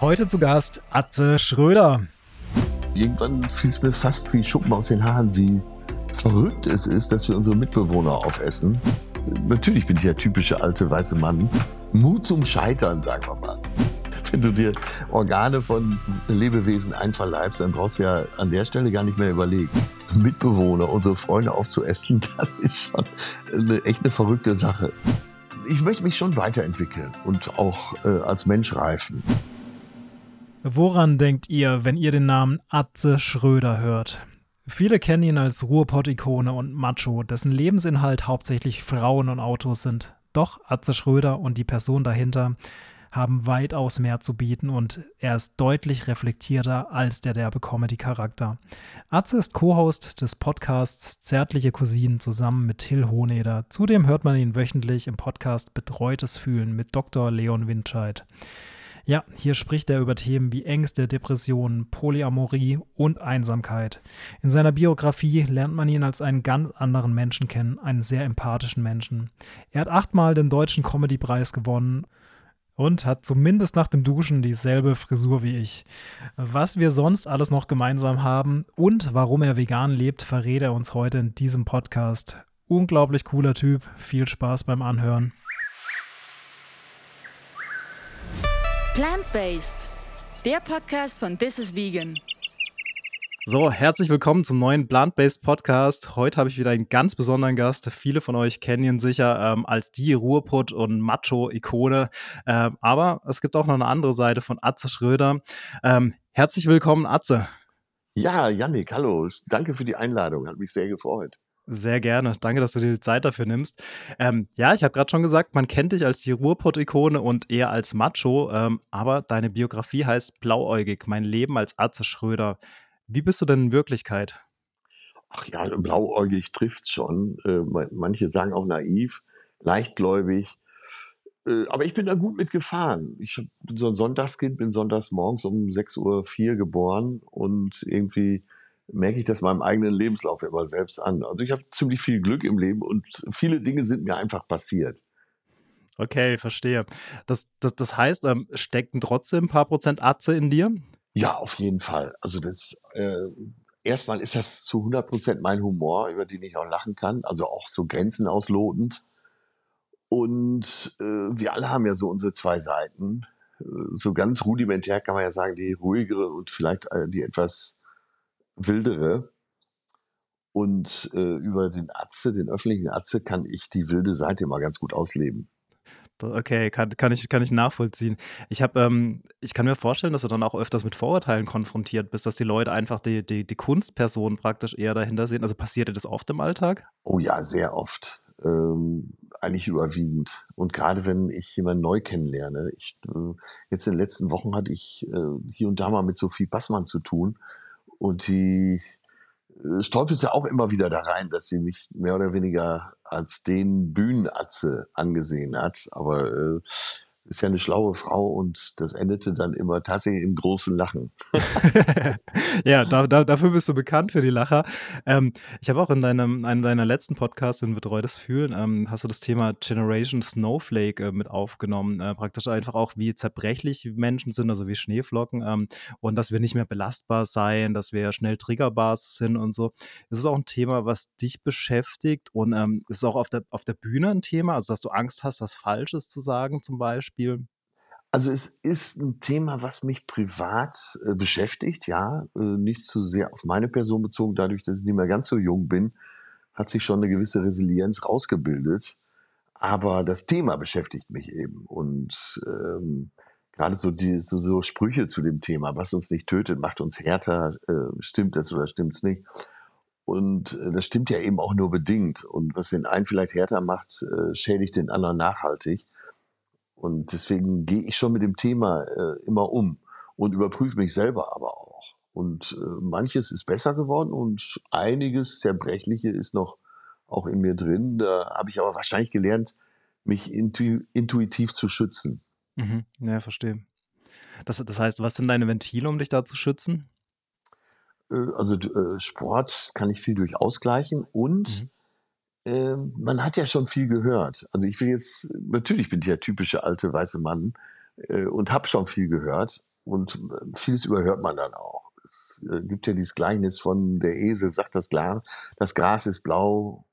Heute zu Gast Atze Schröder. Irgendwann fiel es mir fast wie Schuppen aus den Haaren, wie verrückt es ist, dass wir unsere Mitbewohner aufessen. Natürlich bin ich der typische alte weiße Mann. Mut zum Scheitern, sagen wir mal. Wenn du dir Organe von Lebewesen einverleibst, dann brauchst du ja an der Stelle gar nicht mehr überlegen. Mitbewohner, unsere Freunde aufzuessen, das ist schon eine, echt eine verrückte Sache. Ich möchte mich schon weiterentwickeln und auch äh, als Mensch reifen. Woran denkt ihr, wenn ihr den Namen Atze Schröder hört? Viele kennen ihn als Ruhrpott-Ikone und Macho, dessen Lebensinhalt hauptsächlich Frauen und Autos sind. Doch Atze Schröder und die Person dahinter haben weitaus mehr zu bieten und er ist deutlich reflektierter als der derbe Comedy-Charakter. Atze ist Co-Host des Podcasts Zärtliche Cousinen zusammen mit Till Hohneder. Zudem hört man ihn wöchentlich im Podcast Betreutes Fühlen mit Dr. Leon Windscheid. Ja, hier spricht er über Themen wie Ängste, Depressionen, Polyamorie und Einsamkeit. In seiner Biografie lernt man ihn als einen ganz anderen Menschen kennen, einen sehr empathischen Menschen. Er hat achtmal den Deutschen Comedy-Preis gewonnen und hat zumindest nach dem Duschen dieselbe Frisur wie ich. Was wir sonst alles noch gemeinsam haben und warum er vegan lebt, verrät er uns heute in diesem Podcast. Unglaublich cooler Typ, viel Spaß beim Anhören. Plant-Based, der Podcast von This is Vegan. So, herzlich willkommen zum neuen Plant-Based Podcast. Heute habe ich wieder einen ganz besonderen Gast. Viele von euch kennen ihn sicher ähm, als die Ruhrpott- und Macho-Ikone. Ähm, aber es gibt auch noch eine andere Seite von Atze Schröder. Ähm, herzlich willkommen, Atze. Ja, Yannick, hallo. Danke für die Einladung. Hat mich sehr gefreut. Sehr gerne. Danke, dass du dir die Zeit dafür nimmst. Ähm, ja, ich habe gerade schon gesagt, man kennt dich als die Ruhrpott-Ikone und eher als Macho, ähm, aber deine Biografie heißt Blauäugig, mein Leben als Atze Schröder. Wie bist du denn in Wirklichkeit? Ach ja, blauäugig trifft schon. Äh, manche sagen auch naiv, leichtgläubig. Äh, aber ich bin da gut mitgefahren. Ich bin so ein Sonntagskind, bin sonntags morgens um 6.04 Uhr geboren und irgendwie merke ich das meinem eigenen Lebenslauf immer selbst an. Also ich habe ziemlich viel Glück im Leben und viele Dinge sind mir einfach passiert. Okay, verstehe. Das, das, das heißt, ähm, stecken trotzdem ein paar Prozent Atze in dir? Ja, auf jeden Fall. Also das äh, erstmal ist das zu 100 Prozent mein Humor, über den ich auch lachen kann, also auch so Grenzen auslotend. Und äh, wir alle haben ja so unsere zwei Seiten. Äh, so ganz rudimentär kann man ja sagen, die ruhigere und vielleicht äh, die etwas wildere. Und äh, über den Atze, den öffentlichen Atze, kann ich die wilde Seite immer ganz gut ausleben. Okay, kann, kann, ich, kann ich nachvollziehen. Ich, hab, ähm, ich kann mir vorstellen, dass du dann auch öfters mit Vorurteilen konfrontiert bist, dass die Leute einfach die, die, die Kunstperson praktisch eher dahinter sehen. Also passiert dir das oft im Alltag? Oh ja, sehr oft. Ähm, eigentlich überwiegend. Und gerade wenn ich jemanden neu kennenlerne. Ich, äh, jetzt in den letzten Wochen hatte ich äh, hier und da mal mit Sophie Bassmann zu tun. Und die äh, ja auch immer wieder da rein, dass sie mich mehr oder weniger als den Bühnenatze angesehen hat. Aber äh, ist ja eine schlaue Frau und das endete dann immer tatsächlich im großen Lachen. ja, da, da, dafür bist du bekannt für die Lacher. Ähm, ich habe auch in deinem einem deiner letzten Podcasts in Betreutes Fühlen ähm, hast du das Thema Generation Snowflake äh, mit aufgenommen. Äh, praktisch einfach auch, wie zerbrechlich Menschen sind, also wie Schneeflocken ähm, und dass wir nicht mehr belastbar seien, dass wir schnell triggerbar sind und so. Ist es auch ein Thema, was dich beschäftigt und ähm, ist es auch auf der, auf der Bühne ein Thema, also dass du Angst hast, was Falsches zu sagen zum Beispiel? Spiel? Also es ist ein Thema, was mich privat äh, beschäftigt, ja, äh, nicht zu sehr auf meine Person bezogen, dadurch, dass ich nicht mehr ganz so jung bin, hat sich schon eine gewisse Resilienz rausgebildet. Aber das Thema beschäftigt mich eben und ähm, gerade so die so, so Sprüche zu dem Thema, was uns nicht tötet, macht uns härter, äh, stimmt das oder stimmt's nicht? Und äh, das stimmt ja eben auch nur bedingt. Und was den einen vielleicht härter macht, äh, schädigt den anderen nachhaltig. Und deswegen gehe ich schon mit dem Thema äh, immer um und überprüfe mich selber aber auch. Und äh, manches ist besser geworden und einiges Zerbrechliche ist noch auch in mir drin. Da habe ich aber wahrscheinlich gelernt, mich intu intuitiv zu schützen. Mhm. Ja, verstehe. Das, das heißt, was sind deine Ventile, um dich da zu schützen? Äh, also äh, Sport kann ich viel durch ausgleichen und mhm äh, man hat ja schon viel gehört. Also ich will jetzt, natürlich bin ich der typische alte weiße Mann äh, und habe schon viel gehört. Und äh, vieles überhört man dann auch. Es äh, gibt ja dieses Gleichnis von der Esel sagt das Glas, das Gras ist blau,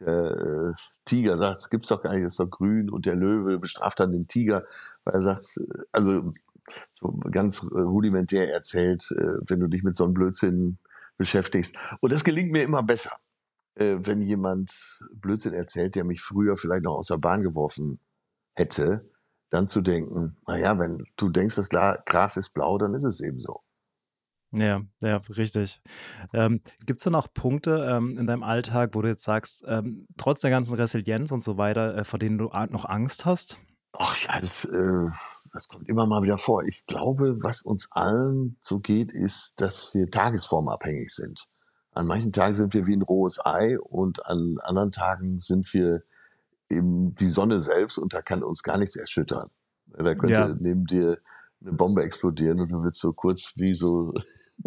der äh, Tiger sagt, es gibt's doch gar nicht, es ist doch grün und der Löwe bestraft dann den Tiger, weil er sagt, also so ganz rudimentär erzählt, äh, wenn du dich mit so einem Blödsinn beschäftigst. Und das gelingt mir immer besser, äh, wenn jemand Blödsinn erzählt, der mich früher vielleicht noch aus der Bahn geworfen hätte, dann zu denken, naja, wenn du denkst, das Gras ist blau, dann ist es eben so. Ja, ja, richtig. Ähm, Gibt es denn auch Punkte ähm, in deinem Alltag, wo du jetzt sagst, ähm, trotz der ganzen Resilienz und so weiter, äh, vor denen du noch Angst hast? Ach ja, das, äh, das kommt immer mal wieder vor. Ich glaube, was uns allen so geht, ist, dass wir tagesformabhängig sind. An manchen Tagen sind wir wie ein rohes Ei und an anderen Tagen sind wir eben die Sonne selbst und da kann uns gar nichts erschüttern. Da könnte ja. neben dir eine Bombe explodieren und du wirst so kurz wie so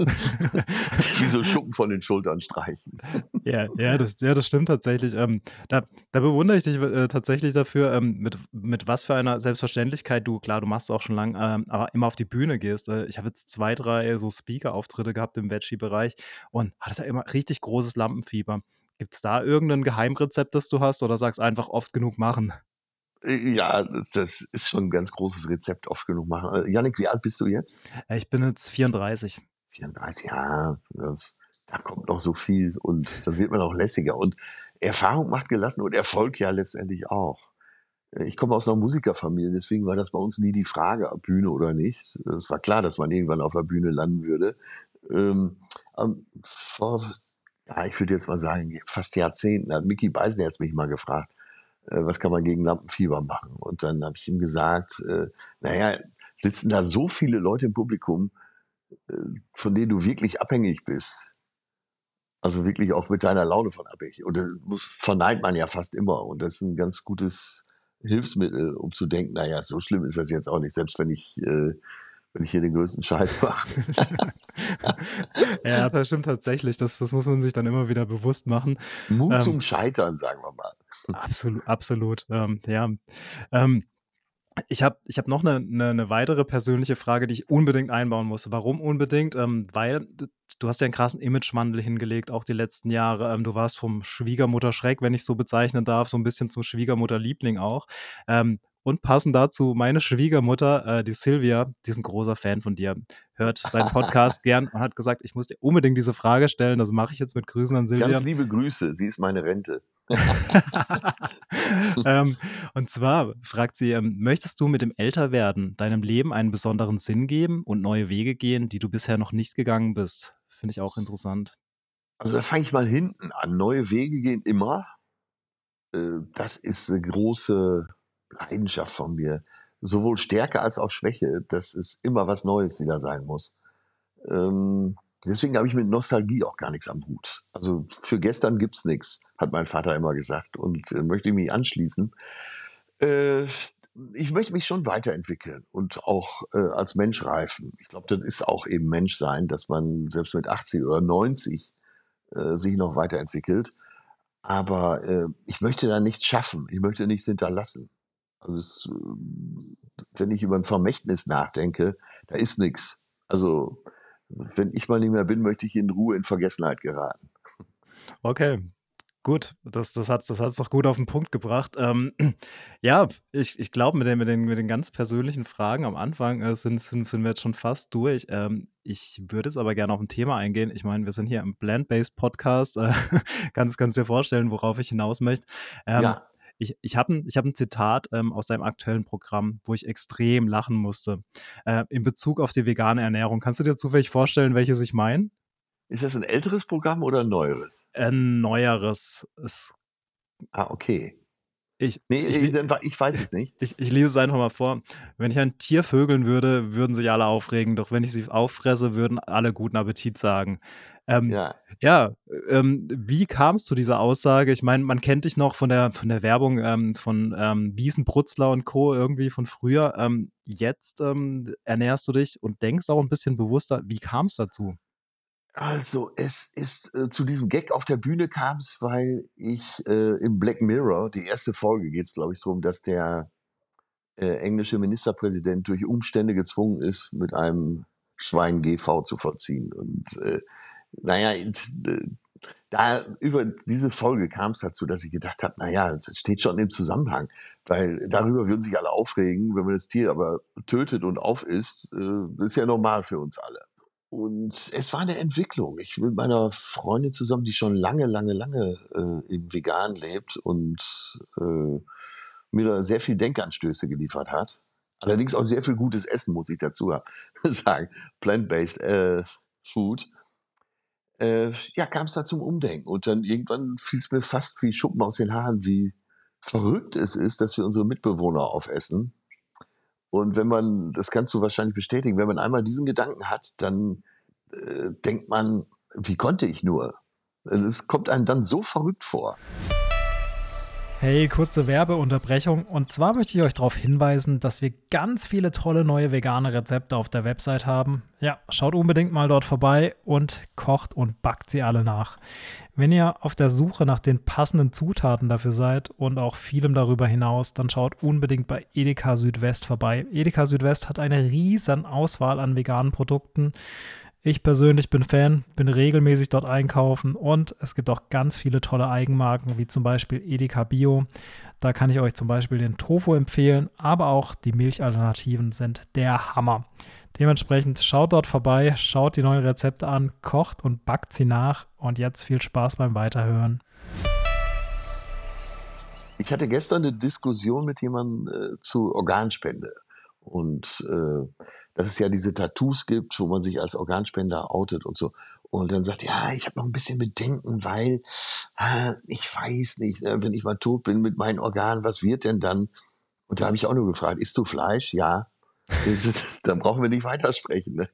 wie so Schuppen von den Schultern streichen. Ja, ja, das, ja, das stimmt tatsächlich. Ähm, da, da bewundere ich dich äh, tatsächlich dafür, ähm, mit, mit was für einer Selbstverständlichkeit du, klar, du machst es auch schon lang, ähm, aber immer auf die Bühne gehst. Äh, ich habe jetzt zwei, drei so Speaker-Auftritte gehabt im Veggie-Bereich und hatte da immer richtig großes Lampenfieber. Gibt es da irgendein Geheimrezept, das du hast oder sagst einfach oft genug machen? Äh, ja, das ist schon ein ganz großes Rezept, oft genug machen. Äh, Janik, wie alt bist du jetzt? Ich bin jetzt 34. 34 Jahre, da kommt noch so viel und dann wird man auch lässiger. Und Erfahrung macht gelassen und Erfolg ja letztendlich auch. Ich komme aus einer Musikerfamilie, deswegen war das bei uns nie die Frage, Bühne oder nicht. Es war klar, dass man irgendwann auf der Bühne landen würde. Ähm, vor, ja, ich würde jetzt mal sagen, fast Jahrzehnten hat Mickey Beisenherz mich mal gefragt, äh, was kann man gegen Lampenfieber machen? Und dann habe ich ihm gesagt, äh, naja, sitzen da so viele Leute im Publikum, von denen du wirklich abhängig bist. Also wirklich auch mit deiner Laune von abhängig. Und das muss, verneint man ja fast immer. Und das ist ein ganz gutes Hilfsmittel, um zu denken, naja, so schlimm ist das jetzt auch nicht, selbst wenn ich, äh, wenn ich hier den größten Scheiß mache. ja, das stimmt tatsächlich. Das, das muss man sich dann immer wieder bewusst machen. Mut ähm, zum Scheitern, sagen wir mal. Absolut, absolut. Ähm, ja. Ähm, ich habe ich hab noch eine, eine, eine, weitere persönliche Frage, die ich unbedingt einbauen muss. Warum unbedingt? Ähm, weil du hast ja einen krassen Imagewandel hingelegt, auch die letzten Jahre. Ähm, du warst vom Schwiegermutter-Schreck, wenn ich so bezeichnen darf, so ein bisschen zum Schwiegermutter-Liebling auch. Ähm, und passend dazu, meine Schwiegermutter, äh, die Silvia, die ist ein großer Fan von dir, hört deinen Podcast gern und hat gesagt, ich muss dir unbedingt diese Frage stellen. Das mache ich jetzt mit Grüßen an Silvia. Ganz liebe Grüße, sie ist meine Rente. ähm, und zwar fragt sie, ähm, möchtest du mit dem Älterwerden deinem Leben einen besonderen Sinn geben und neue Wege gehen, die du bisher noch nicht gegangen bist? Finde ich auch interessant. Also da fange ich mal hinten an. Neue Wege gehen immer. Äh, das ist eine große Leidenschaft von mir. Sowohl Stärke als auch Schwäche, dass es immer was Neues wieder sein muss. Ähm, deswegen habe ich mit Nostalgie auch gar nichts am Hut. Also für gestern gibt's nichts, hat mein Vater immer gesagt und äh, möchte ich mich anschließen. Äh, ich möchte mich schon weiterentwickeln und auch äh, als Mensch reifen. Ich glaube, das ist auch eben Menschsein, dass man selbst mit 80 oder 90 äh, sich noch weiterentwickelt. Aber äh, ich möchte da nichts schaffen. Ich möchte nichts hinterlassen. Also es, äh, wenn ich über ein Vermächtnis nachdenke, da ist nichts. Also wenn ich mal nicht mehr bin, möchte ich in Ruhe in Vergessenheit geraten. Okay, Gut, das, das hat es das doch gut auf den Punkt gebracht. Ähm, ja, ich, ich glaube, mit den, mit, den, mit den ganz persönlichen Fragen am Anfang äh, sind, sind, sind wir jetzt schon fast durch. Ähm, ich würde jetzt aber gerne auf ein Thema eingehen. Ich meine, wir sind hier im Plant-Based Podcast. Äh, kannst, kannst dir vorstellen, worauf ich hinaus möchte. Ähm, ja. Ich, ich habe ein, hab ein Zitat ähm, aus deinem aktuellen Programm, wo ich extrem lachen musste. Äh, in Bezug auf die vegane Ernährung. Kannst du dir zufällig vorstellen, welches ich meine? Ist das ein älteres Programm oder ein neueres? Ein neueres. Es ah, okay. Ich, nee, ich, ich, ich, weiß es nicht. Ich, ich, lese es einfach mal vor. Wenn ich ein Tier vögeln würde, würden sich alle aufregen. Doch wenn ich sie auffresse, würden alle guten Appetit sagen. Ähm, ja. Ja, ähm, wie kam es zu dieser Aussage? Ich meine, man kennt dich noch von der, von der Werbung ähm, von ähm, Wiesen, Brutzler und Co. irgendwie von früher. Ähm, jetzt ähm, ernährst du dich und denkst auch ein bisschen bewusster. Wie kam es dazu? Also es ist äh, zu diesem Gag auf der Bühne kam es, weil ich äh, im Black Mirror, die erste Folge geht es, glaube ich, darum, dass der äh, englische Ministerpräsident durch Umstände gezwungen ist, mit einem Schwein GV zu vollziehen. Und äh, naja, da über diese Folge kam es dazu, dass ich gedacht habe, naja, das steht schon im Zusammenhang, weil darüber würden sich alle aufregen, wenn man das Tier aber tötet und aufisst, äh, ist ja normal für uns alle. Und es war eine Entwicklung. Ich bin mit meiner Freundin zusammen, die schon lange, lange, lange äh, im Vegan lebt und äh, mir da sehr viel Denkanstöße geliefert hat. Allerdings auch sehr viel gutes Essen, muss ich dazu sagen. Plant-based äh, Food äh, ja, kam es da zum Umdenken. Und dann irgendwann fiel es mir fast wie Schuppen aus den Haaren, wie verrückt es ist, dass wir unsere Mitbewohner aufessen. Und wenn man, das kannst du wahrscheinlich bestätigen, wenn man einmal diesen Gedanken hat, dann äh, denkt man, wie konnte ich nur? Also es kommt einem dann so verrückt vor. Hey, kurze Werbeunterbrechung. Und zwar möchte ich euch darauf hinweisen, dass wir ganz viele tolle neue vegane Rezepte auf der Website haben. Ja, schaut unbedingt mal dort vorbei und kocht und backt sie alle nach. Wenn ihr auf der Suche nach den passenden Zutaten dafür seid und auch vielem darüber hinaus, dann schaut unbedingt bei Edeka Südwest vorbei. Edeka Südwest hat eine riesen Auswahl an veganen Produkten. Ich persönlich bin Fan, bin regelmäßig dort einkaufen und es gibt auch ganz viele tolle Eigenmarken, wie zum Beispiel Edeka Bio. Da kann ich euch zum Beispiel den Tofu empfehlen, aber auch die Milchalternativen sind der Hammer. Dementsprechend schaut dort vorbei, schaut die neuen Rezepte an, kocht und backt sie nach und jetzt viel Spaß beim Weiterhören. Ich hatte gestern eine Diskussion mit jemandem äh, zu Organspende. Und äh, dass es ja diese Tattoos gibt, wo man sich als Organspender outet und so. Und dann sagt, ja, ich habe noch ein bisschen Bedenken, weil äh, ich weiß nicht, äh, wenn ich mal tot bin mit meinen Organen, was wird denn dann? Und da habe ich auch nur gefragt, isst du Fleisch? Ja. dann brauchen wir nicht weitersprechen. Ne?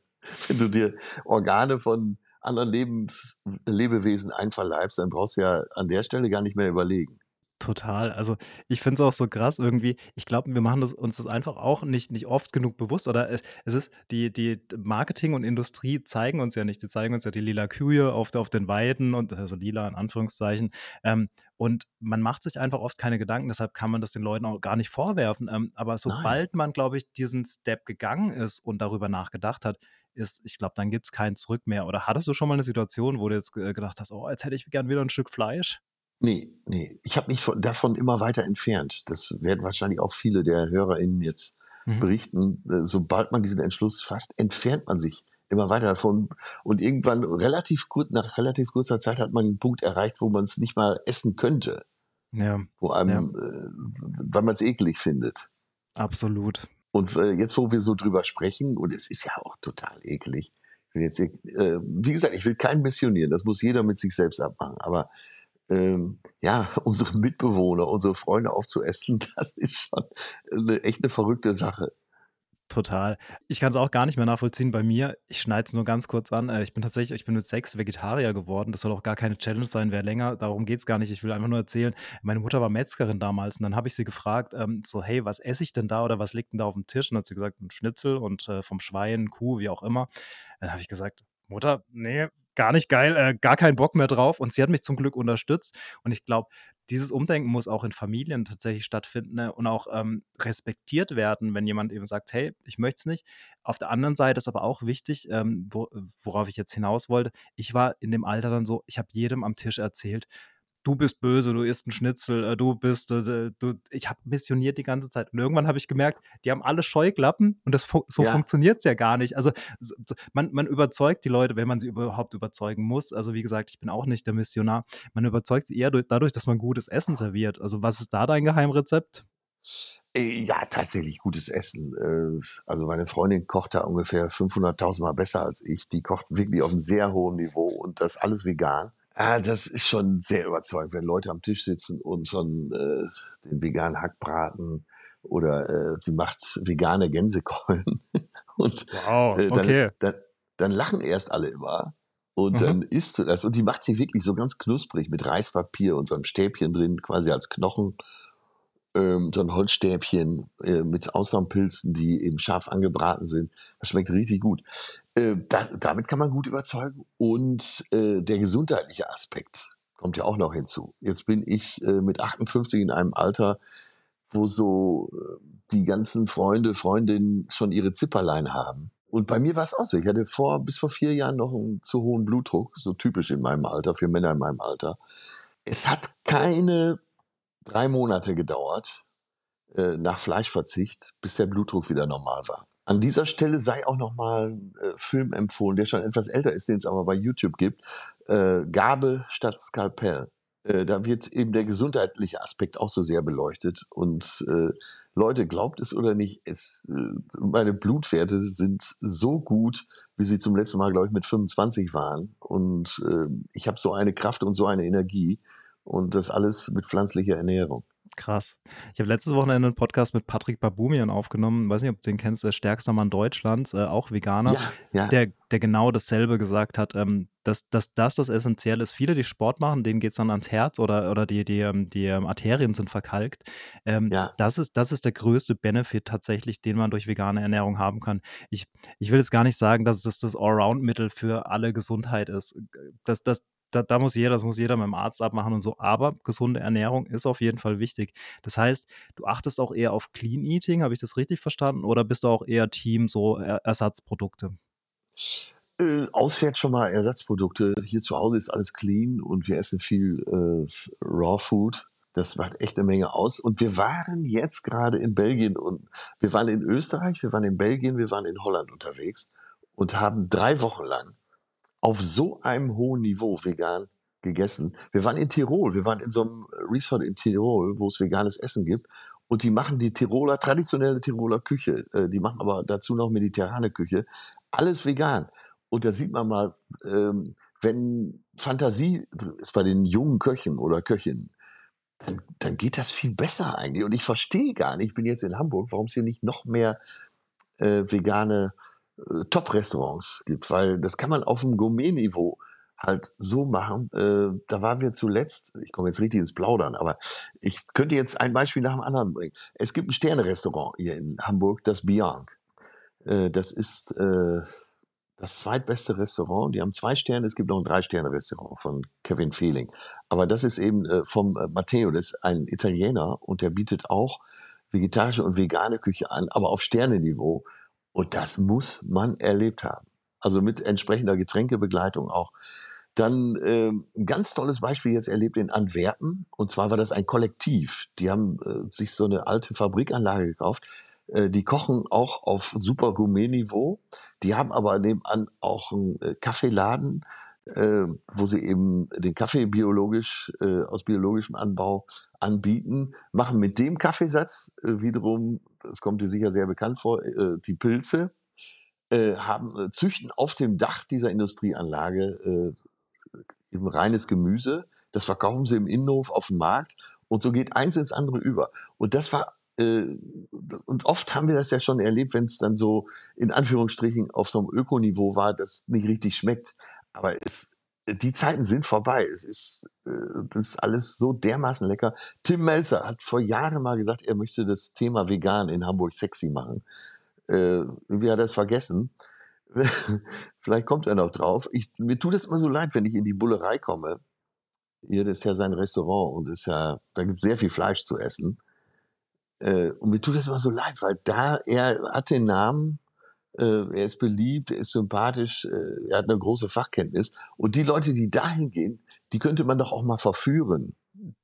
Wenn du dir Organe von anderen Lebens Lebewesen einverleibst, dann brauchst du ja an der Stelle gar nicht mehr überlegen. Total. Also, ich finde es auch so krass irgendwie. Ich glaube, wir machen das uns das einfach auch nicht nicht oft genug bewusst oder es es ist die die Marketing und Industrie zeigen uns ja nicht. Die zeigen uns ja die lila Kühe auf auf den Weiden und also lila in Anführungszeichen. Ähm, und man macht sich einfach oft keine Gedanken, deshalb kann man das den Leuten auch gar nicht vorwerfen. Ähm, aber Nein. sobald man, glaube ich, diesen Step gegangen ist und darüber nachgedacht hat, ist, ich glaube, dann gibt es kein Zurück mehr. Oder hattest du schon mal eine Situation, wo du jetzt gedacht hast: „Oh, jetzt hätte ich gern wieder ein Stück Fleisch?“ Nee, nee. Ich habe mich von, davon immer weiter entfernt. Das werden wahrscheinlich auch viele der HörerInnen jetzt mhm. berichten. Äh, sobald man diesen Entschluss fasst, entfernt man sich immer weiter davon. Und irgendwann, relativ kurz, nach relativ kurzer Zeit hat man einen Punkt erreicht, wo man es nicht mal essen könnte. Ja. Wo einem, ja. Äh, weil man es eklig findet. Absolut. Und äh, jetzt, wo wir so drüber sprechen, und es ist ja auch total eklig. Jetzt, äh, wie gesagt, ich will keinen missionieren, das muss jeder mit sich selbst abmachen. Aber ähm, ja, unsere Mitbewohner, unsere Freunde aufzuessen, das ist schon eine, echt eine verrückte Sache. Total. Ich kann es auch gar nicht mehr nachvollziehen bei mir. Ich schneide es nur ganz kurz an. Äh, ich bin tatsächlich, ich bin mit sechs Vegetarier geworden. Das soll auch gar keine Challenge sein, wer länger. Darum geht es gar nicht. Ich will einfach nur erzählen, meine Mutter war Metzgerin damals und dann habe ich sie gefragt, ähm, so, hey, was esse ich denn da oder was liegt denn da auf dem Tisch? Und dann hat sie gesagt, ein Schnitzel und äh, vom Schwein, Kuh, wie auch immer. Dann habe ich gesagt, Mutter, nee, gar nicht geil, äh, gar keinen Bock mehr drauf. Und sie hat mich zum Glück unterstützt. Und ich glaube, dieses Umdenken muss auch in Familien tatsächlich stattfinden ne? und auch ähm, respektiert werden, wenn jemand eben sagt, hey, ich möchte es nicht. Auf der anderen Seite ist aber auch wichtig, ähm, wo, worauf ich jetzt hinaus wollte, ich war in dem Alter dann so, ich habe jedem am Tisch erzählt, du bist böse, du isst ein Schnitzel, äh, du bist, äh, du, ich habe missioniert die ganze Zeit. Und irgendwann habe ich gemerkt, die haben alle Scheuklappen und das so ja. funktioniert es ja gar nicht. Also so, man, man überzeugt die Leute, wenn man sie überhaupt überzeugen muss. Also wie gesagt, ich bin auch nicht der Missionar. Man überzeugt sie eher durch, dadurch, dass man gutes Essen serviert. Also was ist da dein Geheimrezept? Äh, ja, tatsächlich gutes Essen. Also meine Freundin kocht da ungefähr 500.000 Mal besser als ich. Die kocht wirklich auf einem sehr hohen Niveau und das alles vegan. Ah, das ist schon sehr überzeugend, wenn Leute am Tisch sitzen und so einen, äh, den veganen Hackbraten oder äh, sie macht vegane Gänsekeulen. und wow, äh, dann, okay. dann, dann lachen erst alle immer. Und mhm. dann isst du das. Und die macht sie wirklich so ganz knusprig mit Reispapier und so einem Stäbchen drin, quasi als Knochen. Ähm, so ein Holzstäbchen äh, mit Ausnahmpilzen, die eben scharf angebraten sind. Das schmeckt richtig gut. Äh, da, damit kann man gut überzeugen. Und äh, der gesundheitliche Aspekt kommt ja auch noch hinzu. Jetzt bin ich äh, mit 58 in einem Alter, wo so äh, die ganzen Freunde, Freundinnen schon ihre Zipperlein haben. Und bei mir war es auch so. Ich hatte vor, bis vor vier Jahren noch einen zu hohen Blutdruck, so typisch in meinem Alter, für Männer in meinem Alter. Es hat keine drei Monate gedauert äh, nach Fleischverzicht, bis der Blutdruck wieder normal war. An dieser Stelle sei auch nochmal ein äh, Film empfohlen, der schon etwas älter ist, den es aber bei YouTube gibt. Äh, Gabel statt Skalpell. Äh, da wird eben der gesundheitliche Aspekt auch so sehr beleuchtet. Und äh, Leute, glaubt es oder nicht, es, äh, meine Blutwerte sind so gut, wie sie zum letzten Mal, glaube ich, mit 25 waren. Und äh, ich habe so eine Kraft und so eine Energie. Und das alles mit pflanzlicher Ernährung. Krass. Ich habe letztes Wochenende einen Podcast mit Patrick Babumian aufgenommen. Weiß nicht, ob du den kennst, der stärkster Mann Deutschlands, äh, auch Veganer, Ja, ja. der, der genau dasselbe gesagt hat, ähm, dass, dass das das Essentielle ist. Viele, die Sport machen, denen geht es dann ans Herz oder, oder die, die, ähm, die ähm, Arterien sind verkalkt. Ähm, Ja. das, ist, das ist der größte Benefit tatsächlich, den man durch vegane Ernährung haben kann. Ich, ich will jetzt gar nicht sagen, dass es das Allround-Mittel für alle Gesundheit ist. Das, das, da, da muss jeder, das muss jeder mit dem Arzt abmachen und so. Aber gesunde Ernährung ist auf jeden Fall wichtig. Das heißt, du achtest auch eher auf Clean Eating, habe ich das richtig verstanden? Oder bist du auch eher Team so er Ersatzprodukte? Äh, auswärts schon mal Ersatzprodukte. Hier zu Hause ist alles clean und wir essen viel äh, Raw Food. Das macht echt eine Menge aus. Und wir waren jetzt gerade in Belgien und wir waren in Österreich, wir waren in Belgien, wir waren in Holland unterwegs und haben drei Wochen lang auf so einem hohen Niveau vegan gegessen. Wir waren in Tirol, wir waren in so einem Resort in Tirol, wo es veganes Essen gibt. Und die machen die Tiroler, traditionelle Tiroler Küche. Äh, die machen aber dazu noch mediterrane Küche. Alles vegan. Und da sieht man mal, ähm, wenn Fantasie ist bei den jungen Köchen oder Köchinnen, dann, dann geht das viel besser eigentlich. Und ich verstehe gar nicht, ich bin jetzt in Hamburg, warum es hier nicht noch mehr äh, vegane äh, Top-Restaurants gibt, weil das kann man auf dem Gourmet-Niveau halt so machen. Äh, da waren wir zuletzt, ich komme jetzt richtig ins Plaudern, aber ich könnte jetzt ein Beispiel nach dem anderen bringen. Es gibt ein Sterne-Restaurant hier in Hamburg, das Bianc. Äh, das ist äh, das zweitbeste Restaurant. Die haben zwei Sterne, es gibt noch ein Drei-Sterne-Restaurant von Kevin Fehling. Aber das ist eben äh, vom äh, Matteo, das ist ein Italiener und der bietet auch vegetarische und vegane Küche an, aber auf Sterneniveau. Und das muss man erlebt haben. Also mit entsprechender Getränkebegleitung auch. Dann äh, ein ganz tolles Beispiel jetzt erlebt in Antwerpen. Und zwar war das ein Kollektiv. Die haben äh, sich so eine alte Fabrikanlage gekauft. Äh, die kochen auch auf super Gourmet-Niveau. Die haben aber nebenan auch einen äh, Kaffeeladen, äh, wo sie eben den Kaffee biologisch, äh, aus biologischem Anbau anbieten, machen mit dem Kaffeesatz äh, wiederum, das kommt dir sicher sehr bekannt vor, äh, die Pilze, äh, haben, äh, züchten auf dem Dach dieser Industrieanlage äh, eben reines Gemüse. Das verkaufen sie im Innenhof auf dem Markt und so geht eins ins andere über. Und das war äh, und oft haben wir das ja schon erlebt, wenn es dann so in Anführungsstrichen auf so einem Ökoniveau war, das nicht richtig schmeckt. Aber es, die Zeiten sind vorbei. Es ist, äh, das ist alles so dermaßen lecker. Tim Melzer hat vor Jahren mal gesagt, er möchte das Thema vegan in Hamburg sexy machen. Äh, irgendwie hat er es vergessen. Vielleicht kommt er noch drauf. Ich, mir tut es immer so leid, wenn ich in die Bullerei komme. Hier das ist ja sein Restaurant und ist ja, da gibt es sehr viel Fleisch zu essen. Äh, und mir tut das immer so leid, weil da er hat den Namen, er ist beliebt, er ist sympathisch, äh, er hat eine große Fachkenntnis. Und die Leute, die dahin gehen, die könnte man doch auch mal verführen.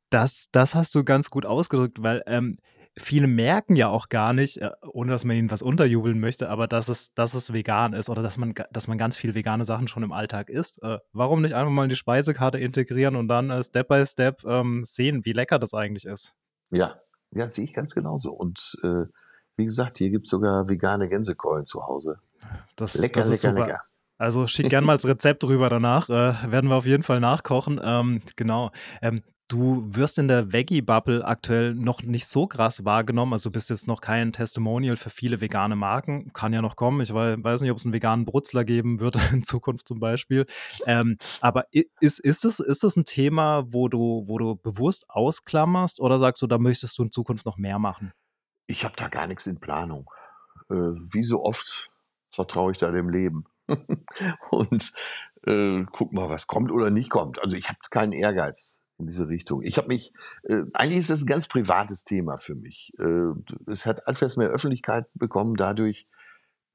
Das, das hast du ganz gut ausgedrückt, weil ähm, viele merken ja auch gar nicht, äh, ohne dass man ihnen was unterjubeln möchte, aber dass es, dass es vegan ist oder dass man, dass man ganz viel vegane Sachen schon im Alltag isst. Äh, warum nicht einfach mal in die Speisekarte integrieren und dann äh, Step by Step ähm, sehen, wie lecker das eigentlich ist? Ja, ja, sehe ich ganz genauso. Und äh, wie gesagt, hier gibt's sogar vegane Gänsekeulen zu Hause. Das, Lecker, das ist lecker, super. lecker. Also schick gerne mal das Rezept rüber danach. Äh, werden wir auf jeden Fall nachkochen. Ähm, genau. Ähm, du wirst in der Veggie-Bubble aktuell noch nicht so krass wahrgenommen. Also bist jetzt noch kein Testimonial für viele vegane Marken. Kann ja noch kommen. Ich wei- weiß nicht, ob es einen veganen Brutzler geben wird in Zukunft zum Beispiel. Ähm, aber ist, ist, es, ist es ein Thema, wo du, wo du bewusst ausklammerst oder sagst du, da möchtest du in Zukunft noch mehr machen? Ich habe da gar nichts in Planung. Äh, wie so oft vertraue ich da dem Leben. Und äh, guck mal, was kommt oder nicht kommt. Also ich habe keinen Ehrgeiz in diese Richtung. Ich habe mich, äh, eigentlich ist das ein ganz privates Thema für mich. Äh, es hat etwas mehr Öffentlichkeit bekommen dadurch,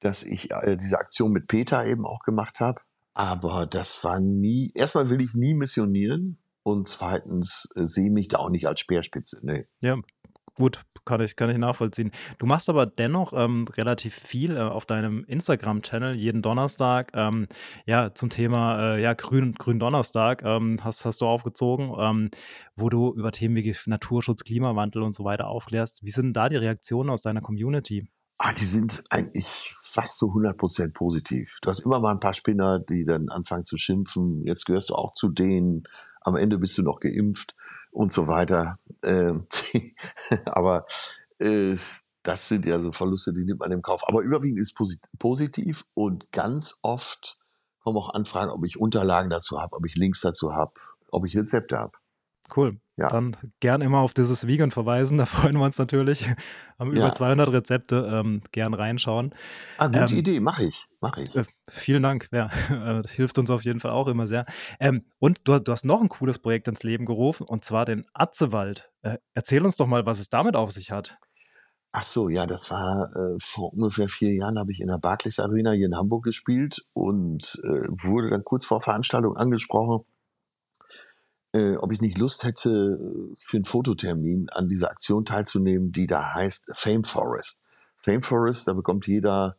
dass ich äh, diese Aktion mit Peter eben auch gemacht habe. Aber das war nie, erstmal will ich nie missionieren und zweitens äh, sehe mich da auch nicht als Speerspitze. Nee. Ja, gut, kann ich, kann ich nachvollziehen. Du machst aber dennoch ähm, relativ viel äh, auf deinem Instagram-Channel jeden Donnerstag. Ähm, ja, zum Thema äh, ja, Grün, Grün Donnerstag ähm, hast, hast du aufgezogen, ähm, wo du über Themen wie Naturschutz, Klimawandel und so weiter aufklärst. Wie sind da die Reaktionen aus deiner Community? Ah, die sind eigentlich fast zu 100% positiv. Du hast immer mal ein paar Spinner, die dann anfangen zu schimpfen. Jetzt gehörst du auch zu denen. Am Ende bist du noch geimpft und so weiter. Ähm, aber äh, das sind ja so Verluste, die nimmt man im Kauf. Aber überwiegend ist posit positiv und ganz oft kommen auch Anfragen, ob ich Unterlagen dazu habe, ob ich Links dazu habe, ob ich Rezepte habe. Cool. Ja. Dann gern immer auf dieses Vegan verweisen, da freuen wir uns natürlich. Haben über ja. 200 Rezepte, ähm, gern reinschauen. Ah, gute ähm, Idee, mache ich, mache ich. Äh, vielen Dank, ja, äh, hilft uns auf jeden Fall auch immer sehr. Ähm, und du, du, hast noch ein cooles Projekt ins Leben gerufen, und zwar den Atzewald. Äh, erzähl uns doch mal, was es damit auf sich hat. Ach so, ja, das war äh, vor ungefähr vier Jahren, habe ich in der Barclays Arena hier in Hamburg gespielt und äh, wurde dann kurz vor Veranstaltung angesprochen, äh, ob ich nicht Lust hätte, für einen Fototermin an dieser Aktion teilzunehmen, die da heißt Fame Forest. Fame Forest, da bekommt jeder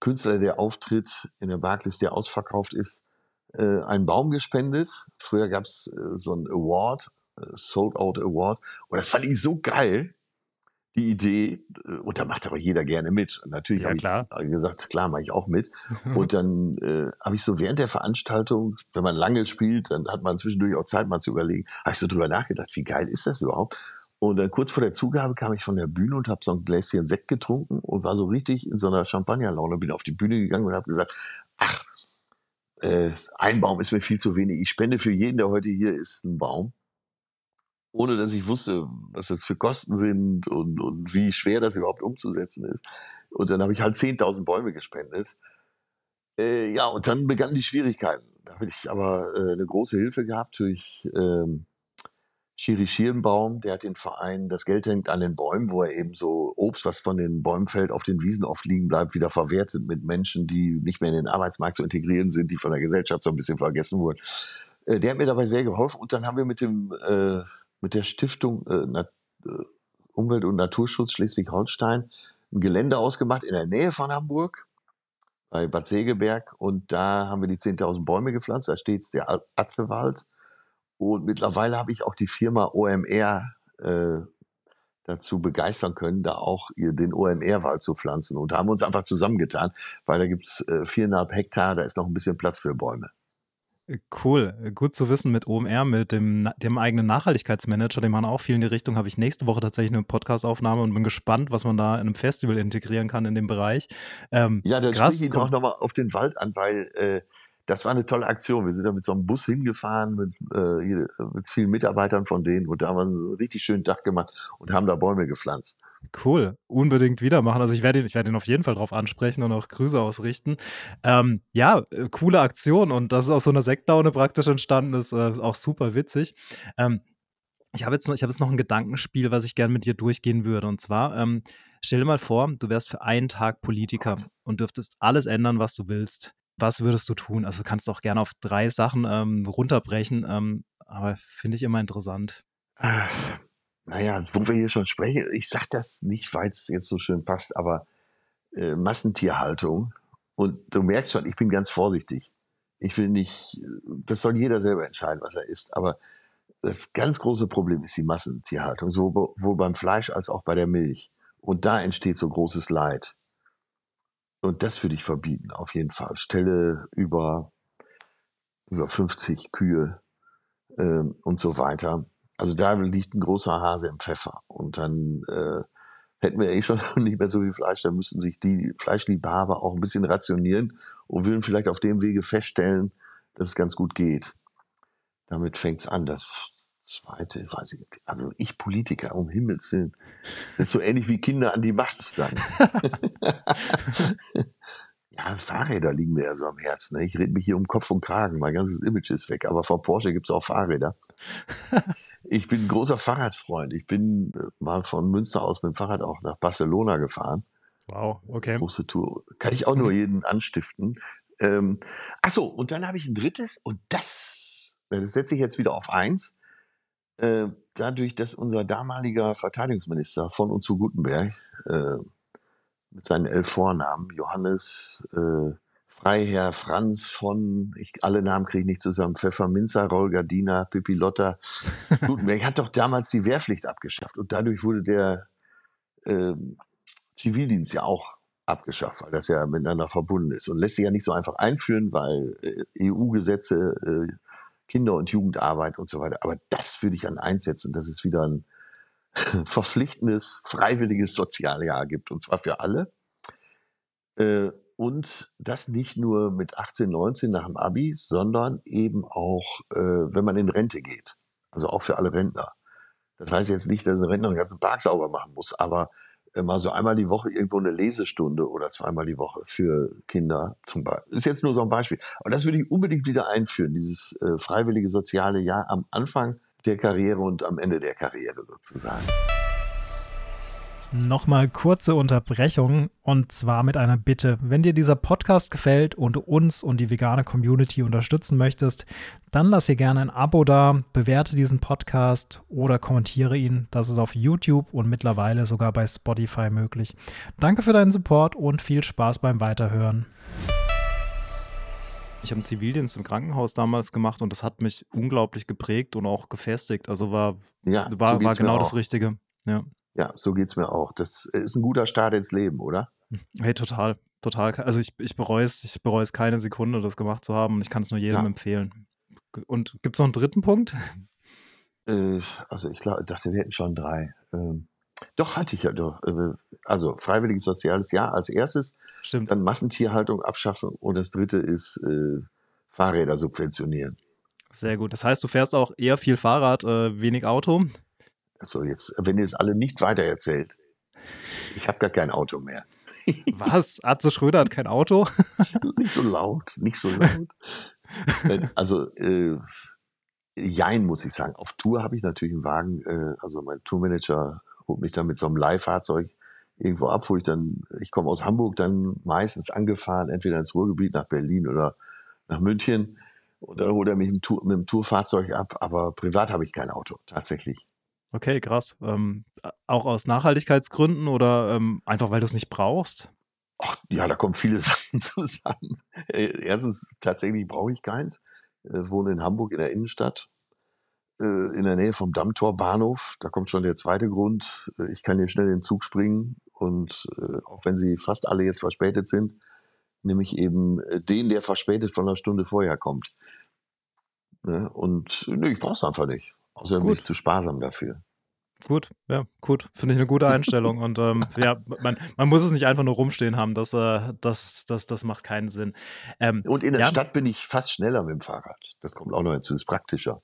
Künstler, der auftritt in der Barclays, der ausverkauft ist, äh, einen Baum gespendet. Früher gab es äh, so einen Award, äh, Sold Out Award. Und das fand ich so geil, die Idee, äh, und da macht aber jeder gerne mit. Und natürlich ja, habe ich gesagt, klar, mache ich auch mit. und dann äh, habe ich so während der Veranstaltung, wenn man lange spielt, dann hat man zwischendurch auch Zeit mal zu überlegen, habe ich so drüber nachgedacht, wie geil ist das überhaupt? Und dann kurz vor der Zugabe kam ich von der Bühne und habe so ein Gläschen Sekt getrunken und war so richtig in so einer Champagnerlaune, bin auf die Bühne gegangen und habe gesagt, ach, äh, ein Baum ist mir viel zu wenig. Ich spende für jeden, der heute hier ist, einen Baum ohne dass ich wusste, was das für Kosten sind und, und wie schwer das überhaupt umzusetzen ist. Und dann habe ich halt 10.000 Bäume gespendet. Äh, ja, und dann begannen die Schwierigkeiten. Da habe ich aber äh, eine große Hilfe gehabt durch ähm, Schiri Schirnbaum, der hat den Verein Das Geld hängt an den Bäumen, wo er eben so Obst, was von den Bäumen fällt, auf den Wiesen oft liegen bleibt, wieder verwertet mit Menschen, die nicht mehr in den Arbeitsmarkt zu integrieren sind, die von der Gesellschaft so ein bisschen vergessen wurden. Äh, der hat mir dabei sehr geholfen und dann haben wir mit dem äh, mit der Stiftung äh, äh, Umwelt- und Naturschutz Schleswig-Holstein ein Gelände ausgemacht in der Nähe von Hamburg bei Bad Segeberg und da haben wir die 10.000 Bäume gepflanzt. Da steht der Atzewald und mittlerweile habe ich auch die Firma OMR äh, dazu begeistern können, da auch den OMR-Wald zu pflanzen. Und da haben wir uns einfach zusammengetan, weil da gibt's äh, viereinhalb Hektar, da ist noch ein bisschen Platz für Bäume. Cool, gut zu wissen mit OMR, mit dem, dem eigenen Nachhaltigkeitsmanager, den man auch viel in die Richtung, habe ich nächste Woche tatsächlich eine Podcastaufnahme und bin gespannt, was man da in einem Festival integrieren kann in dem Bereich. Ähm, ja, dann spreche ich ihn auch nochmal auf den Wald an, weil äh, das war eine tolle Aktion. Wir sind da mit so einem Bus hingefahren, mit, äh, mit vielen Mitarbeitern von denen und da haben wir einen richtig schönen Tag gemacht und haben da Bäume gepflanzt. Cool, unbedingt wieder machen. Also ich werde ihn, ich werde ihn auf jeden Fall drauf ansprechen und auch Grüße ausrichten. Ähm, ja, äh, coole Aktion und das ist aus so einer Sektlaune praktisch entstanden, ist äh, auch super witzig. Ähm, ich habe jetzt, noch, hab jetzt noch ein Gedankenspiel, was ich gerne mit dir durchgehen würde. Und zwar, ähm, stell dir mal vor, du wärst für einen Tag Politiker und dürftest alles ändern, was du willst. Was würdest du tun? Also du kannst auch gerne auf drei Sachen ähm, runterbrechen, ähm, aber finde ich immer interessant. Naja, wo wir hier schon sprechen, ich sage das nicht, weil es jetzt so schön passt, aber äh, Massentierhaltung. Und du merkst schon, ich bin ganz vorsichtig. Ich will nicht, das soll jeder selber entscheiden, was er isst. Aber das ganz große Problem ist die Massentierhaltung, sowohl beim Fleisch als auch bei der Milch. Und da entsteht so großes Leid. Und das würde ich verbieten, auf jeden Fall. Stelle über, über 50 Kühe ähm, und so weiter also da liegt ein großer Hase im Pfeffer. Und dann äh, hätten wir eh schon nicht mehr so viel Fleisch, dann müssten sich die Fleischliebhaber auch ein bisschen rationieren und würden vielleicht auf dem Wege feststellen, dass es ganz gut geht. Damit fängt's an. Das zweite, weiß ich nicht. Also ich Politiker, um Himmels Willen. Das ist so ähnlich wie Kinder an die Macht dann. Ja, Fahrräder liegen mir ja so am Herzen. Ne? Ich rede mich hier um Kopf und Kragen. Mein ganzes Image ist weg. Aber von Porsche gibt es auch Fahrräder. ich bin ein großer Fahrradfreund. Ich bin äh, mal von Münster aus mit dem Fahrrad auch nach Barcelona gefahren. Wow, okay. Große Tour. Kann ich auch nur mhm. jeden anstiften. Ähm, ach so, und dann habe ich ein drittes und das, das setze ich jetzt wieder auf eins. Äh, dadurch, dass unser damaliger Verteidigungsminister von und zu Gutenberg äh, mit seinen elf Vornamen, Johannes, äh, Freiherr, Franz von, ich, alle Namen kriege ich nicht zusammen, Pfefferminzer, Rolgardina, Pippi Lotta, Gutenberg hat doch damals die Wehrpflicht abgeschafft und dadurch wurde der äh, Zivildienst ja auch abgeschafft, weil das ja miteinander verbunden ist und lässt sich ja nicht so einfach einführen, weil äh, EU-Gesetze, äh, Kinder- und Jugendarbeit und so weiter. Aber das würde ich dann einsetzen, dass es wieder ein verpflichtendes, freiwilliges Sozialjahr gibt und zwar für alle. Äh, und das nicht nur mit 18, 19 nach dem Abi, sondern eben auch, äh, wenn man in Rente geht. Also auch für alle Rentner. Das heißt jetzt nicht, dass ein Rentner den ganzen Park sauber machen muss, aber mal so einmal die Woche irgendwo eine Lesestunde oder zweimal die Woche für Kinder zum Beispiel. Ist jetzt nur so ein Beispiel. Aber das würde ich unbedingt wieder einführen, dieses äh, freiwillige soziale Jahr am Anfang der Karriere und am Ende der Karriere sozusagen. Nochmal kurze Unterbrechung und zwar mit einer Bitte. Wenn dir dieser Podcast gefällt und uns und die vegane Community unterstützen möchtest, dann lass hier gerne ein Abo da, bewerte diesen Podcast oder kommentiere ihn. Das ist auf YouTube und mittlerweile sogar bei Spotify möglich. Danke für deinen Support und viel Spaß beim Weiterhören. Ich habe einen Zivildienst im Krankenhaus damals gemacht und das hat mich unglaublich geprägt und auch gefestigt. Also war, ja, war, so war genau das Richtige. Ja. Ja, so geht's mir auch. Das ist ein guter Start ins Leben, oder? Hey, total, total. Also ich, ich bereue es, ich bereue es keine Sekunde, das gemacht zu haben und ich kann es nur jedem ja. empfehlen. Und gibt es noch einen dritten Punkt? Äh, also ich dachte, wir hätten schon drei. Ähm, doch, hatte ich ja doch. Äh, also freiwilliges soziales Jahr als erstes. Stimmt. Dann Massentierhaltung abschaffen und das dritte ist äh, Fahrräder subventionieren. Sehr gut. Das heißt, du fährst auch eher viel Fahrrad, äh, wenig Auto. Also jetzt, wenn ihr es alle nicht weitererzählt, ich habe gar kein Auto mehr. Was? Atze Schröder hat kein Auto? nicht so laut, nicht so laut. also, äh, jein, muss ich sagen. Auf Tour habe ich natürlich einen Wagen, äh, also mein Tourmanager holt mich dann mit so einem Leihfahrzeug irgendwo ab, wo ich dann, ich komme aus Hamburg, dann meistens angefahren, entweder ins Ruhrgebiet nach Berlin oder nach München. Und dann holt er mich mit dem Tourfahrzeug ab, aber privat habe ich kein Auto, tatsächlich. Okay, krass. Ähm, auch aus Nachhaltigkeitsgründen oder ähm, einfach, weil du es nicht brauchst? Ach, ja, da kommen viele Sachen zusammen. Äh, erstens, tatsächlich brauche ich keins. Ich äh, wohne in Hamburg in der Innenstadt, äh, in der Nähe vom Dammtor Bahnhof. Da kommt schon der zweite Grund. Ich kann hier schnell in den Zug springen und auch wenn sie fast alle jetzt verspätet sind, nehme ich eben den, der verspätet von einer Stunde vorher kommt. Ne, und nee, ich brauche es einfach nicht. Außerdem bin ich zu sparsam dafür. Gut, ja, gut. Finde ich eine gute Einstellung. Und ähm, ja, man, man muss es nicht einfach nur rumstehen haben. Das, äh, das, das, das macht keinen Sinn. Ähm, und in der ja, Stadt bin ich fast schneller mit dem Fahrrad. Das kommt auch noch hinzu, ist praktischer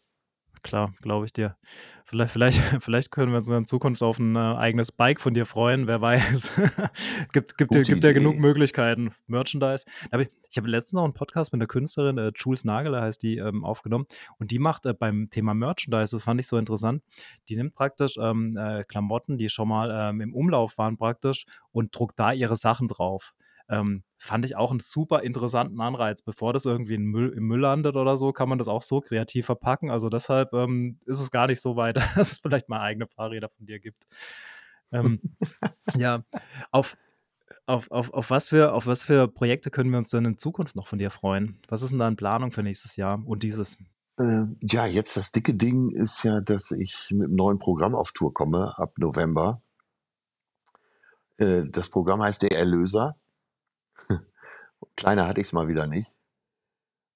klar, glaube ich dir. Vielleicht, vielleicht, vielleicht können wir uns in Zukunft auf ein äh, eigenes Bike von dir freuen, wer weiß. gibt gibt, dir, gibt ja genug Möglichkeiten. Merchandise. ich, ich habe letztens noch einen Podcast mit einer Künstlerin, äh, Jules Nageler heißt die, ähm, aufgenommen. Und die macht äh, beim Thema Merchandise, das fand ich so interessant, die nimmt praktisch ähm, äh, Klamotten, die schon mal ähm, im Umlauf waren praktisch und druckt da ihre Sachen drauf. Ähm, fand ich auch einen super interessanten Anreiz. Bevor das irgendwie in Müll, im Müll landet oder so, kann man das auch so kreativ verpacken. Also deshalb ähm, ist es gar nicht so weit, dass es vielleicht mal eigene Fahrräder von dir gibt. Ähm, ja, auf, auf, auf, auf, was für, auf was für Projekte können wir uns denn in Zukunft noch von dir freuen? Was ist denn da in Planung für nächstes Jahr und dieses? Äh, ja, jetzt das dicke Ding ist ja, dass ich mit einem neuen Programm auf Tour komme ab November. Äh, das Programm heißt Der Erlöser. Kleiner hatte ich es mal wieder nicht.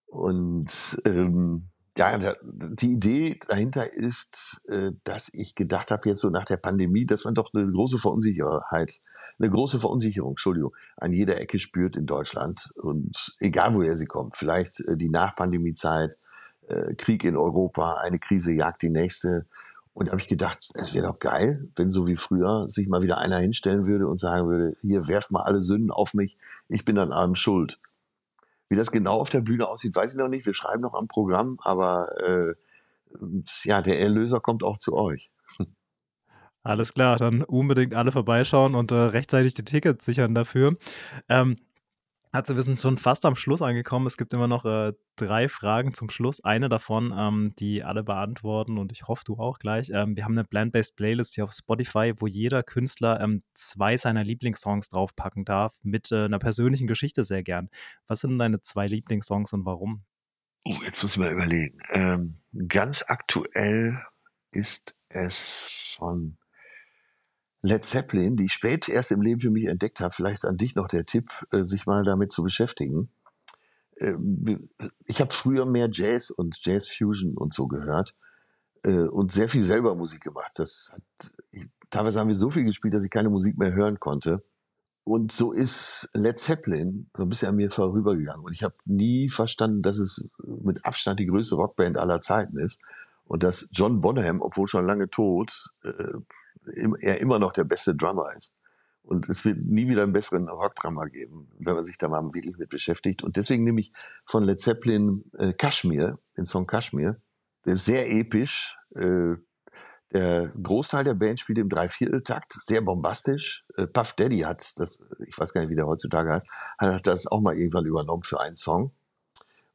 Und ähm, ja, die Idee dahinter ist, äh, dass ich gedacht habe, jetzt so nach der Pandemie, dass man doch eine große Verunsicherheit, eine große Verunsicherung, Entschuldigung, an jeder Ecke spürt in Deutschland. Und egal woher sie kommt, vielleicht äh, die Nachpandemiezeit, äh, Krieg in Europa, eine Krise jagt die nächste. Und da habe ich gedacht, es wäre doch geil, wenn so wie früher sich mal wieder einer hinstellen würde und sagen würde, hier werft mal alle Sünden auf mich, ich bin an allem schuld. Wie das genau auf der Bühne aussieht, weiß ich noch nicht. Wir schreiben noch am Programm, aber äh, ja, der Erlöser kommt auch zu euch. Alles klar, dann unbedingt alle vorbeischauen und äh, rechtzeitig die Tickets sichern dafür. Ähm, also wir sind schon fast am Schluss angekommen. Es gibt immer noch äh, drei Fragen zum Schluss. Eine davon, ähm, die alle beantworten und ich hoffe, du auch gleich. Ähm, wir haben eine Plant-Based Playlist hier auf Spotify, wo jeder Künstler ähm, zwei seiner Lieblingssongs draufpacken darf, mit äh, einer persönlichen Geschichte sehr gern. Was sind deine zwei Lieblingssongs und warum? Oh, jetzt muss ich mal überlegen. Ähm, ganz aktuell ist es von Led Zeppelin, die ich spät erst im Leben für mich entdeckt habe, vielleicht an dich noch der Tipp, äh, sich mal damit zu beschäftigen. Ähm, ich habe früher mehr Jazz und Jazz Fusion und so gehört äh, und sehr viel selber Musik gemacht. Das hat, teilweise haben wir so viel gespielt, dass ich keine Musik mehr hören konnte. Und so ist Led Zeppelin so ein bisschen an mir vorübergegangen. Und ich habe nie verstanden, dass es mit Abstand die größte Rockband aller Zeiten ist. Und dass John Bonham, obwohl schon lange tot, äh, er immer noch der beste Drummer ist. Und es wird nie wieder einen besseren Rockdrummer geben, wenn man sich da mal wirklich mit beschäftigt. Und deswegen nehme ich von Led Zeppelin äh, Kashmir, den Song Kashmir. Der ist sehr episch. Äh, der Großteil der Band spielt im Dreivierteltakt, sehr bombastisch. Äh, Puff Daddy hat das, ich weiß gar nicht, wie der heutzutage heißt, hat das auch mal irgendwann übernommen für einen Song.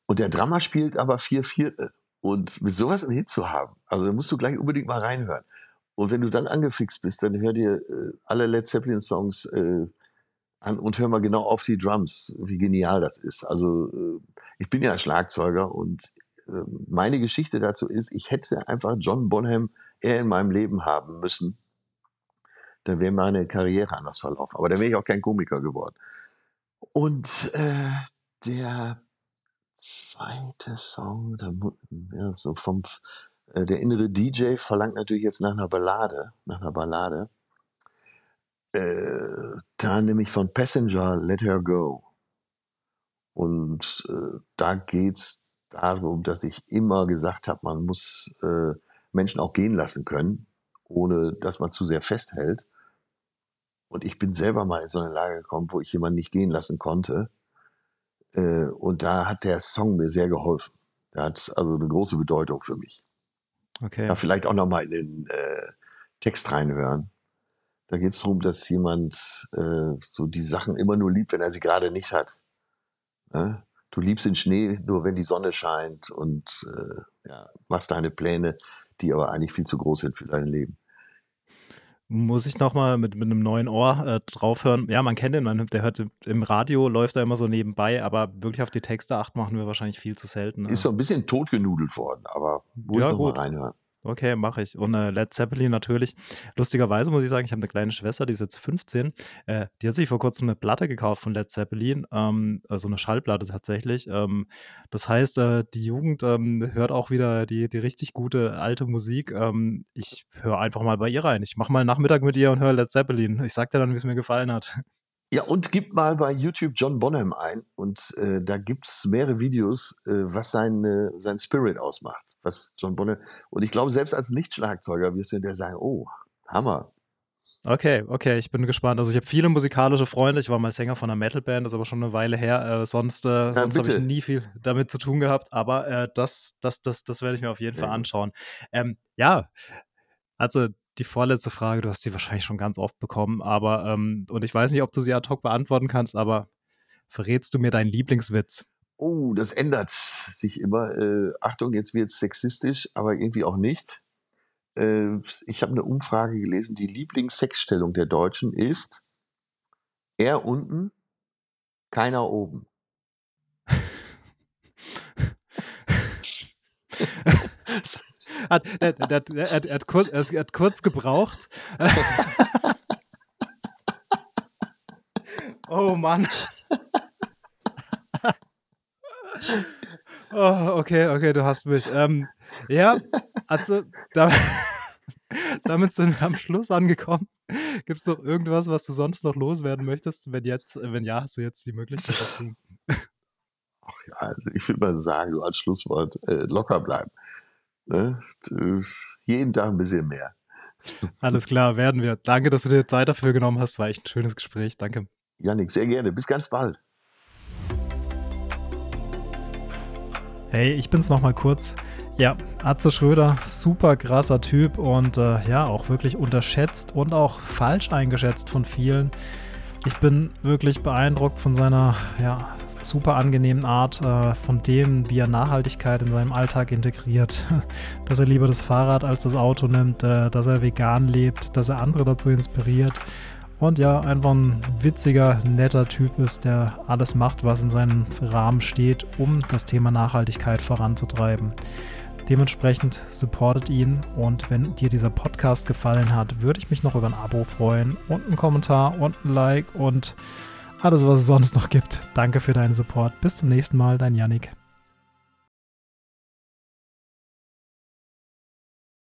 Und der Drummer spielt aber vier Viertel. Und mit sowas einen Hit zu haben, also da musst du gleich unbedingt mal reinhören. Und wenn du dann angefixt bist, dann hör dir äh, alle Led Zeppelin Songs äh, an und hör mal genau auf die Drums, wie genial das ist. Also äh, ich bin ja Schlagzeuger und äh, meine Geschichte dazu ist, ich hätte einfach John Bonham eher in meinem Leben haben müssen. Dann wäre meine Karriere anders verlaufen. Aber dann wäre ich auch kein Komiker geworden. Und äh, der zweite Song, der, ja, so vom äh, der innere DJ verlangt natürlich jetzt nach einer Ballade, nach einer Ballade. Äh, da nämlich von Passenger Let Her Go. Und äh, da geht's darum, dass ich immer gesagt habe, man muss äh, Menschen auch gehen lassen können, ohne dass man zu sehr festhält. Und ich bin selber mal in so eine Lage gekommen, wo ich jemanden nicht gehen lassen konnte. Äh, und da hat der Song mir sehr geholfen. Der hat also eine große Bedeutung für mich. Okay. Ja, vielleicht auch nochmal in den äh, Text reinhören. Da geht es darum, dass jemand äh, so die Sachen immer nur liebt, wenn er sie gerade nicht hat. Ne? Du liebst den Schnee nur, wenn die Sonne scheint und äh, ja, machst deine Pläne, die aber eigentlich viel zu groß sind für dein Leben. Muss ich nochmal mit, mit einem neuen Ohr äh, draufhören. Ja, man kennt den, man, der hört im Radio, läuft da immer so nebenbei, aber wirklich auf die Texte achten machen wir wahrscheinlich viel zu selten. Ist so ein bisschen totgenudelt worden, aber muss ja, ich nochmal reinhören. Okay, mache ich. Und äh, Led Zeppelin natürlich. Lustigerweise muss ich sagen, ich habe eine kleine Schwester, die ist jetzt 15. Äh, die hat sich vor kurzem eine Platte gekauft von Led Zeppelin, ähm, also eine Schallplatte tatsächlich. Ähm, das heißt, äh, die Jugend ähm, hört auch wieder die, die richtig gute alte Musik. Ähm, ich höre einfach mal bei ihr rein. Ich mache mal Nachmittag mit ihr und höre Led Zeppelin. Ich sag dir dann, wie es mir gefallen hat. Ja, und gib mal bei YouTube John Bonham ein und äh, da gibt's mehrere Videos, äh, was sein, sein Spirit ausmacht, was John Bonham. Und ich glaube, selbst als Nicht-Schlagzeuger wirst du der sagen, oh, Hammer. Okay, okay, ich bin gespannt. Also ich habe viele musikalische Freunde. Ich war mal Sänger von einer Metalband, das ist aber schon eine Weile her. Äh, sonst äh, sonst habe ich nie viel damit zu tun gehabt. Aber äh, das, das, das, das werde ich mir auf jeden ja. Fall anschauen. Ähm, ja, also die vorletzte Frage, du hast sie wahrscheinlich schon ganz oft bekommen, aber, ähm, und ich weiß nicht, ob du sie ad hoc beantworten kannst, aber verrätst du mir deinen Lieblingswitz? Oh, das ändert sich immer. Äh, Achtung, jetzt wird es sexistisch, aber irgendwie auch nicht. Äh, ich habe eine Umfrage gelesen, die Lieblingssexstellung der Deutschen ist er unten, keiner oben. hat, er, er, er, er, hat kurz, er hat kurz gebraucht. oh Mann. Oh, okay, okay, du hast mich. Ähm, ja, also da, damit sind wir am Schluss angekommen. Gibt es noch irgendwas, was du sonst noch loswerden möchtest? Wenn jetzt, wenn ja, hast du jetzt die Möglichkeit dazu. Ach ja, also ich würde mal sagen, so als Schlusswort äh, locker bleiben Ne? Jeden Tag ein bisschen mehr. Alles klar, werden wir. Danke, dass du dir Zeit dafür genommen hast. War echt ein schönes Gespräch. Danke. Janik, sehr gerne. Bis ganz bald. Hey, ich bin's nochmal kurz. Ja, Atze Schröder, super krasser Typ und äh, ja, auch wirklich unterschätzt und auch falsch eingeschätzt von vielen. Ich bin wirklich beeindruckt von seiner ja, super angenehmen Art, äh, von dem, wie er Nachhaltigkeit in seinem Alltag integriert. dass er lieber das Fahrrad als das Auto nimmt, äh, dass er vegan lebt, dass er andere dazu inspiriert. Und ja, einfach ein witziger, netter Typ ist, der alles macht, was in seinem Rahmen steht, um das Thema Nachhaltigkeit voranzutreiben. Dementsprechend supportet ihn und wenn dir dieser Podcast gefallen hat, würde ich mich noch über ein Abo freuen und einen Kommentar und ein Like und alles, was es sonst noch gibt. Danke für deinen Support. Bis zum nächsten Mal, dein Yannick.